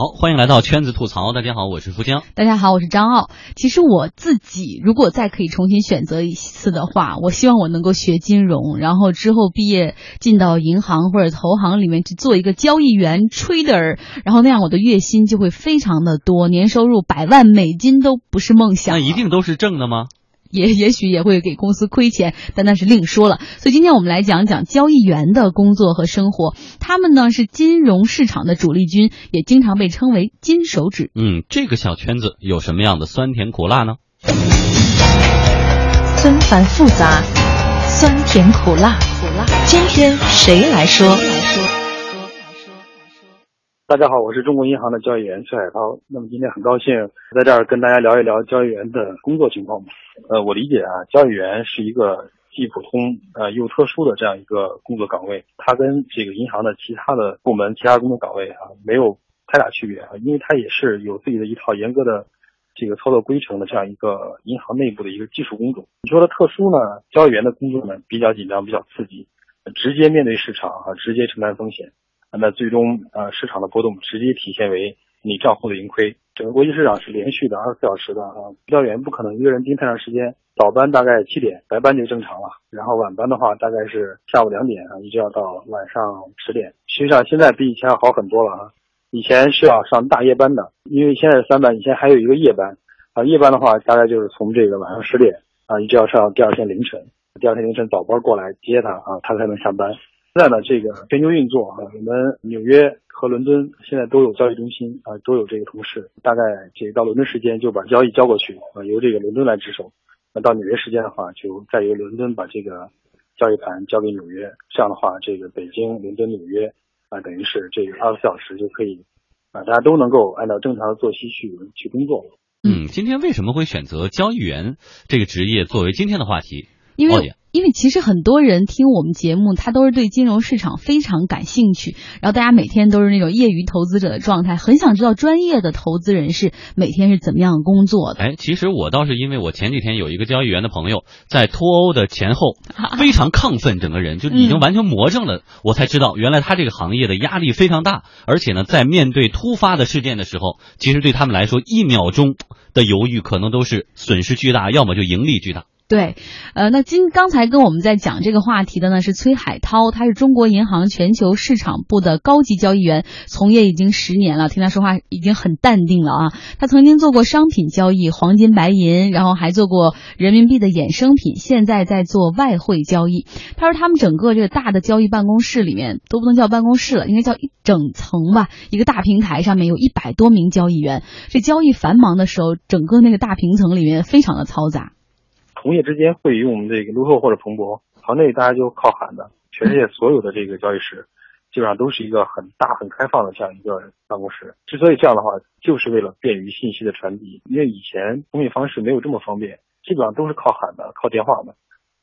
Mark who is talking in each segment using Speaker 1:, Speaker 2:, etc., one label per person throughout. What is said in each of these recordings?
Speaker 1: 好，欢迎来到圈子吐槽。大家好，我是富江。
Speaker 2: 大家好，我是张傲。其实我自己如果再可以重新选择一次的话，我希望我能够学金融，然后之后毕业进到银行或者投行里面去做一个交易员 trader，然后那样我的月薪就会非常的多，年收入百万美金都不是梦想。
Speaker 1: 那一定都是挣的吗？
Speaker 2: 也也许也会给公司亏钱，但那是另说了。所以今天我们来讲讲交易员的工作和生活。他们呢是金融市场的主力军，也经常被称为金手指。
Speaker 1: 嗯，这个小圈子有什么样的酸甜苦辣呢？
Speaker 3: 纷繁复杂，酸甜苦辣，苦辣。今天谁来说？
Speaker 4: 大家好，我是中国银行的交易员崔海涛。那么今天很高兴在这儿跟大家聊一聊交易员的工作情况。呃，我理解啊，交易员是一个既普通呃又特殊的这样一个工作岗位，它跟这个银行的其他的部门、其他工作岗位啊没有太大区别啊，因为它也是有自己的一套严格的这个操作规程的这样一个银行内部的一个技术工种。你说的特殊呢，交易员的工作呢比较紧张，比较刺激，直接面对市场啊，直接承担风险。那最终，呃，市场的波动直接体现为你账户的盈亏。整个国际市场是连续的二十四小时的啊，交易员不可能一个人盯太长时间。早班大概七点，白班就正常了。然后晚班的话，大概是下午两点啊，一直要到晚上十点。实际上现在比以前要好很多了啊。以前是要上大夜班的，因为现在是三班，以前还有一个夜班啊。夜班的话，大概就是从这个晚上十点啊，一直要上到第二天凌晨。第二天凌晨早班过来接他啊，他才能下班。现在呢，这个全球运作啊，我们纽约和伦敦现在都有交易中心啊，都有这个同事。大概这到伦敦时间就把交易交过去啊，由这个伦敦来值守。那到纽约时间的话，就再由伦敦把这个交易盘交给纽约。这样的话，这个北京、伦敦、纽约啊，等于是这个二十四小时就可以啊，大家都能够按照正常的作息去去工作。
Speaker 1: 嗯，今天为什么会选择交易员这个职业作为今天的话题？
Speaker 2: 因为。因为其实很多人听我们节目，他都是对金融市场非常感兴趣，然后大家每天都是那种业余投资者的状态，很想知道专业的投资人士每天是怎么样工作的。
Speaker 1: 哎，其实我倒是因为我前几天有一个交易员的朋友在脱欧的前后 非常亢奋，整个人就已经完全魔怔了，我才知道原来他这个行业的压力非常大，而且呢，在面对突发的事件的时候，其实对他们来说一秒钟的犹豫可能都是损失巨大，要么就盈利巨大。
Speaker 2: 对，呃，那今刚才跟我们在讲这个话题的呢是崔海涛，他是中国银行全球市场部的高级交易员，从业已经十年了。听他说话已经很淡定了啊。他曾经做过商品交易，黄金、白银，然后还做过人民币的衍生品，现在在做外汇交易。他说他们整个这个大的交易办公室里面都不能叫办公室了，应该叫一整层吧，一个大平台上面有一百多名交易员。这交易繁忙的时候，整个那个大平层里面非常的嘈杂。
Speaker 4: 同业之间会用这个路透或者彭博，行内大家就靠喊的。全世界所有的这个交易室，基本上都是一个很大很开放的这样一个办公室。之所以这样的话，就是为了便于信息的传递。因为以前通讯方式没有这么方便，基本上都是靠喊的、靠电话的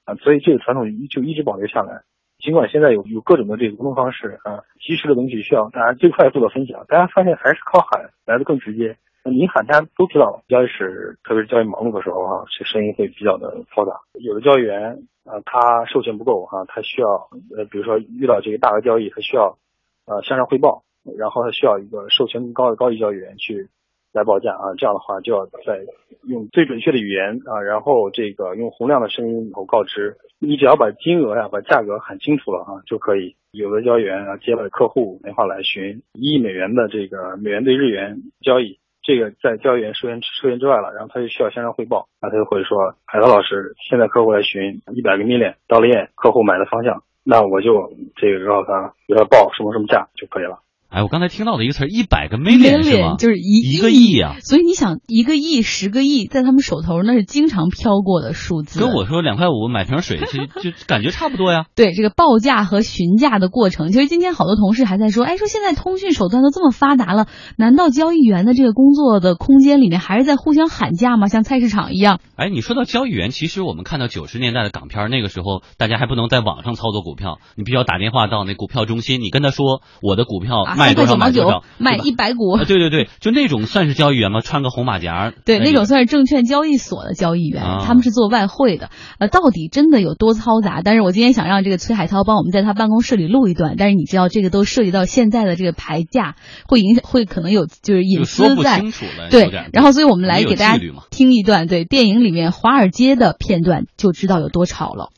Speaker 4: 啊，所以这个传统就一直保留下来。尽管现在有有各种的这个沟通方式啊，及时的东西需要大家最快速的分享，大家发现还是靠喊来的更直接。你喊，大家都知道，交易室特别是交易忙碌的时候哈，这声音会比较的嘈杂。有的交易员啊，他授权不够哈，他需要呃，比如说遇到这个大额交易，他需要呃向上汇报，然后他需要一个授权更高的高级交易员去来报价啊。这样的话，就要在用最准确的语言啊，然后这个用洪亮的声音后告知。你只要把金额呀、把价格喊清楚了啊，就可以。有的交易员啊，接了客户电话来询一亿美元的这个美元兑日元交易。这个在交易员授权授权之外了，然后他就需要向上汇报，那他就会说，海涛老师，现在客户来询一百个 mini 到了验客户买的方向，那我就这个告诉他，给他报什么什么价就可以了。
Speaker 1: 哎，我刚才听到的一个词儿，一百个 million 是吗？
Speaker 2: 就是一
Speaker 1: 一个亿啊！
Speaker 2: 所以你想，一个亿、十个亿，在他们手头那是经常飘过的数字。
Speaker 1: 跟我说两块五买瓶水，其实就感觉差不多呀。
Speaker 2: 对这个报价和询价的过程，其实今天好多同事还在说，哎，说现在通讯手段都这么发达了，难道交易员的这个工作的空间里面还是在互相喊价吗？像菜市场一样？
Speaker 1: 哎，你说到交易员，其实我们看到九十年代的港片，那个时候大家还不能在网上操作股票，你必须要打电话到那股票中心，你跟他说我的股票卖。卖多少
Speaker 2: 九毛九
Speaker 1: 买多少，
Speaker 2: 卖一百股
Speaker 1: 啊，，对对对，就那种算是交易员吗？穿个红马甲，
Speaker 2: 对，
Speaker 1: 哎
Speaker 2: 那种算是证券交易所的交易员，
Speaker 1: 啊
Speaker 2: 他们是做外汇的。呃，到底真的有多嘈杂？但是我今天想让这个崔海涛帮我们在他办公室里录一段，但是你知道这个都涉及到现在的这个牌价，会影响，会可能有就是隐私在。
Speaker 1: 清楚了，
Speaker 2: 对，然后所以我们来给大家听一段对电影里面华尔街的片段，就知道有多吵了。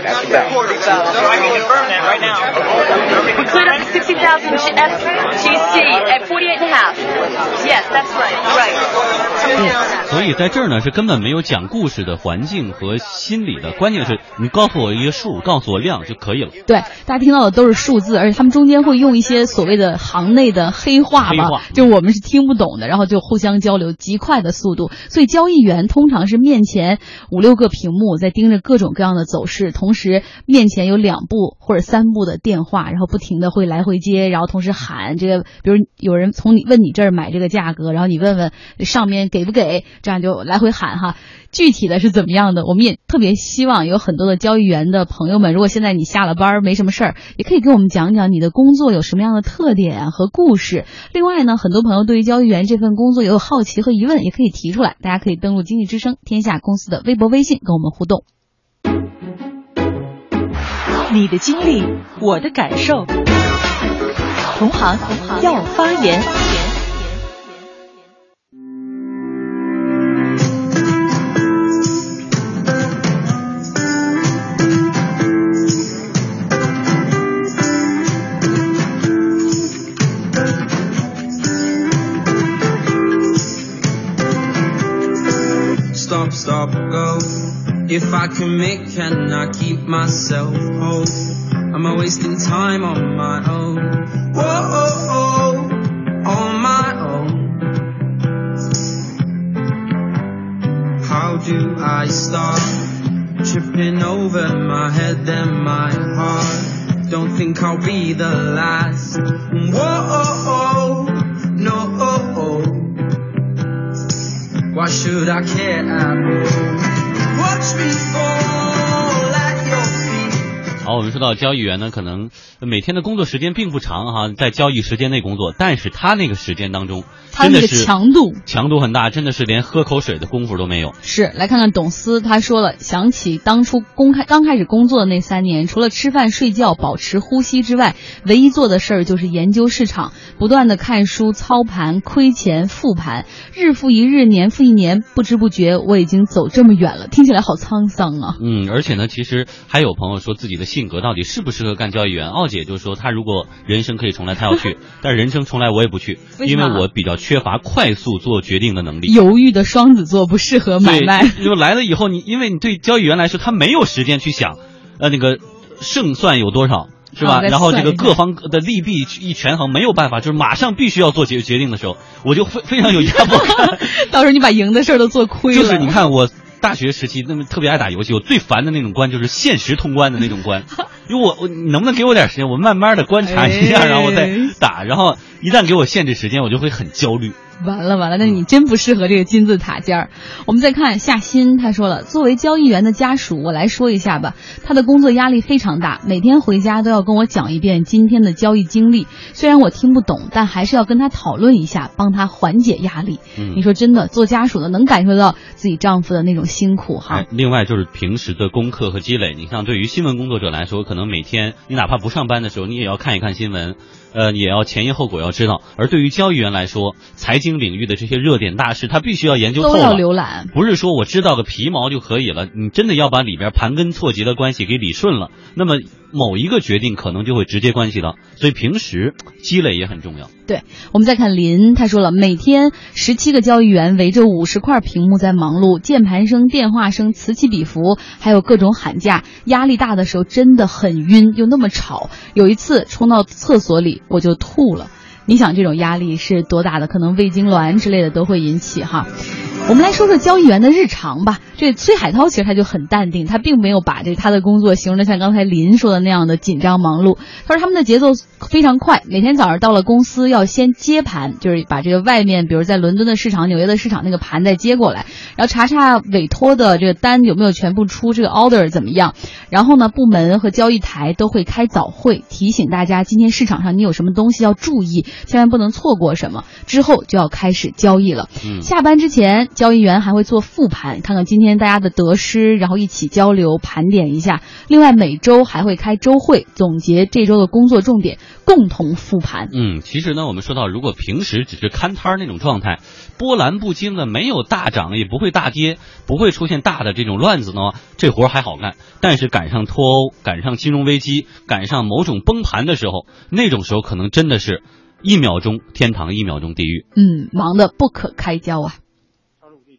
Speaker 5: We cleared up the 60,000 FGC at 48 and a half. Yes, that's right. Right.
Speaker 1: 所以在这儿呢是根本没有讲故事的环境和心理的，关键是你告诉我一个数，告诉我量就可以了。
Speaker 2: 对，大家听到的都是数字，而且他们中间会用一些所谓的行内的黑话吧，
Speaker 1: 黑话
Speaker 2: 就我们是听不懂的，然后就互相交流，极快的速度。所以交易员通常是面前五六个屏幕在盯着各种各样的走势，同同时面前有两部或者三部的电话，然后不停的会来回接，然后同时喊这个，比如有人从你问你这儿买这个价格，然后你问问上面给不给，这样就来回喊哈。具体的是怎么样的，我们也特别希望有很多的交易员的朋友们，如果现在你下了班没什么事儿，也可以给我们讲讲你的工作有什么样的特点和故事。另外呢，很多朋友对于交易员这份工作也有好奇和疑问，也可以提出来。大家可以登录经济之声天下公司的微博、微信跟我们互动。
Speaker 3: 你的经历，我的感受。同行要发言。
Speaker 6: If I commit, can I keep myself whole? Am I wasting time on my own? Whoa, oh, oh, on my own. How do I start? Tripping over my head and my heart. Don't think I'll be the last. Whoa, oh, oh, no, oh, oh. Why should I care at all?
Speaker 1: 好，我们说到交易员呢，可能每天的工作时间并不长哈，在交易时间内工作，但是他那个时间当中，
Speaker 2: 他那个强度
Speaker 1: 强度很大，真的是连喝口水的功夫都没有。
Speaker 2: 是来看看董思，他说了，想起当初公开刚开始工作的那三年，除了吃饭睡觉、保持呼吸之外，唯一做的事儿就是研究市场，不断的看书、操盘、亏钱、复盘，日复一日，年复一年，不知不觉我已经走这么远了，听起来好沧桑啊。
Speaker 1: 嗯，而且呢，其实还有朋友说自己的性格到底适不适合干交易员。奥姐就说，她如果人生可以重来，她要去，但是人生重来我也不去，
Speaker 2: 为
Speaker 1: 因为我比较缺乏快速做决定的能力。
Speaker 2: 犹豫的双子座不适合买卖。
Speaker 1: 对，就来了以后，你因为你对交易员来说，他没有时间去想，呃，那个胜算有多少。是吧？然后这个各方的利弊一权衡，没有办法，就是马上必须要做决决定的时候，我就非非常有压迫感。
Speaker 2: 到时候你把赢的事儿都做亏了。
Speaker 1: 就是你看我大学时期那么特别爱打游戏，我最烦的那种关就是限时通关的那种关，因为我我你能不能给我点时间，我慢慢的观察一下，
Speaker 2: 哎
Speaker 1: 然后我再打，然后一旦给我限制时间，我就会很焦虑。
Speaker 2: 完了完了，那你真不适合这个金字塔尖儿。我们再看夏欣，他说了，作为交易员的家属，我来说一下吧。他的工作压力非常大，每天回家都要跟我讲一遍今天的交易经历。虽然我听不懂，但还是要跟他讨论一下，帮他缓解压力。
Speaker 1: 嗯
Speaker 2: 你说真的，做家属的能感受到自己丈夫的那种辛苦哈
Speaker 1: 哎。，另外就是平时的功课和积累，你像对于新闻工作者来说，可能每天你哪怕不上班的时候，你也要看一看新闻，呃，也要前因后果要知道。而对于交易员来说，财经领域的这些热点大事，他必须要研究透
Speaker 2: 都要。浏览，
Speaker 1: 不是说我知道个皮毛就可以了，你真的要把里边盘根错节的关系给理顺了，那么某一个决定可能就会直接关系到，所以平时积累也很重要。
Speaker 2: 对，我们再看林，他说了，每天十七个交易员围着五十块屏幕在忙碌，键盘声、电话声此起彼伏，还有各种喊价，压力大的时候真的很晕，又那么吵。有一次冲到厕所里，我就吐了。你想这种压力是多大的？可能胃痉挛之类的都会引起哈。我们来说说交易员的日常吧。这崔海涛其实他就很淡定，他并没有把这他的工作形容的像刚才林说的那样的紧张忙碌。他说他们的节奏非常快，每天早上到了公司要先接盘，就是把这个外面比如在伦敦的市场、纽约的市场那个盘再接过来，然后查查委托的这个单有没有全部出，这个 order 怎么样。然后呢，部门和交易台都会开早会，提醒大家今天市场上你有什么东西要注意，千万不能错过什么。之后就要开始交易了。
Speaker 1: 嗯
Speaker 2: 下班之前，交易员还会做复盘，看看今天大家的得失，然后一起交流盘点一下。另外，每周还会开周会，总结这周的工作重点，共同复盘。
Speaker 1: 嗯，其实呢，我们说到，如果平时只是看摊儿那种状态，波澜不惊的，没有大涨，也不会大跌，不会出现大的这种乱子呢，这活儿还好干。但是赶上脱欧，赶上金融危机，赶上某种崩盘的时候，那种时候可能真的是一秒钟天堂，一秒钟地狱。
Speaker 2: 嗯，忙得不可开交啊。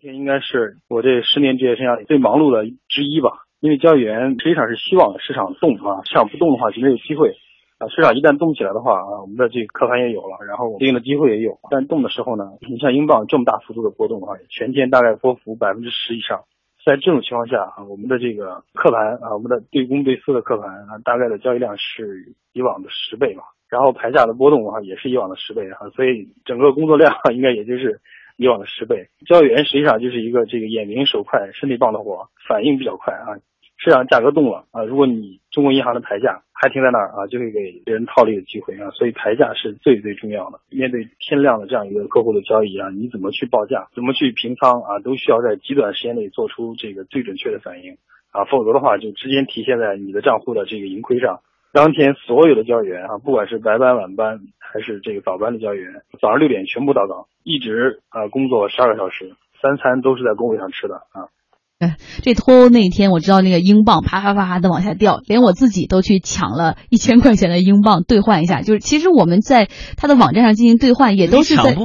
Speaker 4: 这一天应该是我这十年职业生涯里最忙碌的之一吧。因为交易员实际上是希望市场动啊，市场不动的话就没有机会啊。市场一旦动起来的话啊，我们的这个客盘也有了，然后对应的机会也有。但动的时候呢，你像英镑这么大幅度的波动啊，全天大概波幅百分之十以上。在这种情况下啊，我们的这个客盘啊，我们的对公对私的客盘啊，大概的交易量是以往的十倍吧。然后牌价的波动的话，也是以往的十倍啊，所以整个工作量应该也就是以往的十倍。交易员实际上就是一个这个眼明手快、身体棒的活，反应比较快啊。市场价格动了啊，如果你中国银行的牌价还停在那儿啊，就会给别人套利的机会啊。所以牌价是最最重要的。面对天量的这样一个客户的交易啊，你怎么去报价，怎么去平仓啊，都需要在极短时间内做出这个最准确的反应啊，否则的话就直接体现在你的账户的这个盈亏上。当天所有的教员啊，不管是白班、晚班还是这个早班的教员，早上六点全部到岗，一直啊工作十二个小时，三餐都是在工位上吃的啊。
Speaker 2: 这脱欧那天，我知道那个英镑啪啪啪啪的往下掉，连我自己都去抢了一千块钱的英镑兑换一下。就是其实我们在他的网站上进行兑换，也都是在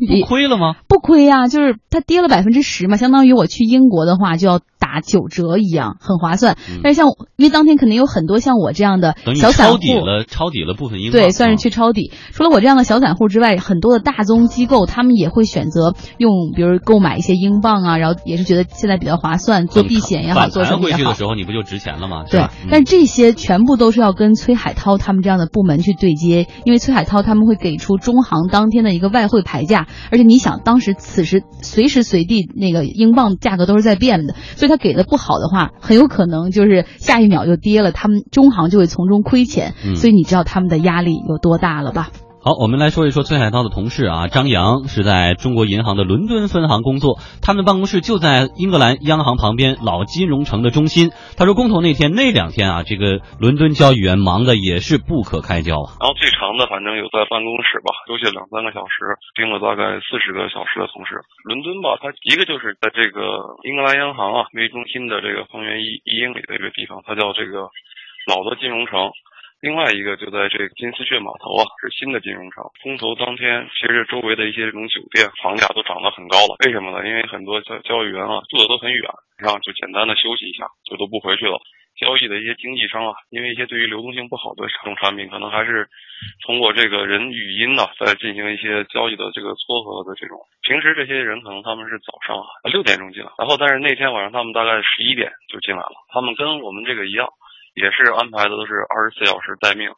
Speaker 1: 不不亏了吗？
Speaker 2: 不亏呀、就是它跌了百分之十嘛，相当于我去英国的话就要打九折一样，很划算。
Speaker 1: 嗯
Speaker 2: 但是像因为当天肯定有很多像我这样的小散户，
Speaker 1: 抄底了，抄底了部分英镑。
Speaker 2: 对，算是
Speaker 1: 啊
Speaker 2: 去抄底。除了我这样的小散户之外，很多的大宗机构他们也会选择用，比如购买一些英镑啊，然后也是觉得现在比较划算，做避险也好，做什
Speaker 1: 弹
Speaker 2: 么也好
Speaker 1: 回去的。时候，你不就值钱了吗？
Speaker 2: 对，
Speaker 1: 嗯
Speaker 2: 但这些全部都是要跟崔海涛他们这样的部门去对接，因为崔海涛他们会给出中行当天的一个外汇牌价，而且你想，当时此时随时随地那个英镑价格都是在变的，所以他给的不好的话，很有可能就是下一秒就跌了，他们中行就会从中亏钱，
Speaker 1: 嗯
Speaker 2: 所以你知道他们的压力有多大了吧？
Speaker 1: 好，我们来说一说崔海涛的同事啊，张扬是在中国银行的伦敦分行工作，他们的办公室就在英格兰央行旁边老金融城的中心。他说，工头那天那两天啊，这个伦敦交易员忙的也是不可开交啊。
Speaker 7: 然后最长的反正有在办公室吧，休息两三个小时，盯了大概四十个小时的同事。伦敦吧，它一个就是在这个英格兰央行啊为中心的这个方圆一一英里的一个地方，它叫这个老的金融城。另外一个就在这个金丝雀码头啊，是新的金融城。空投当天，其实周围的一些这种酒店房价都涨得很高了。为什么呢？因为很多交交易员啊住的都很远，然后就简单的休息一下，就都不回去了。交易的一些经纪商啊，因为一些对于流动性不好的这种产品，可能还是通过这个人语音呢，在进行一些交易的这个撮合的这种。平时这些人可能他们是早上啊六点钟进来，然后但是那天晚上他们大概十一点就进来了。他们跟我们这个一样，也是安排的都是二十四小时待命。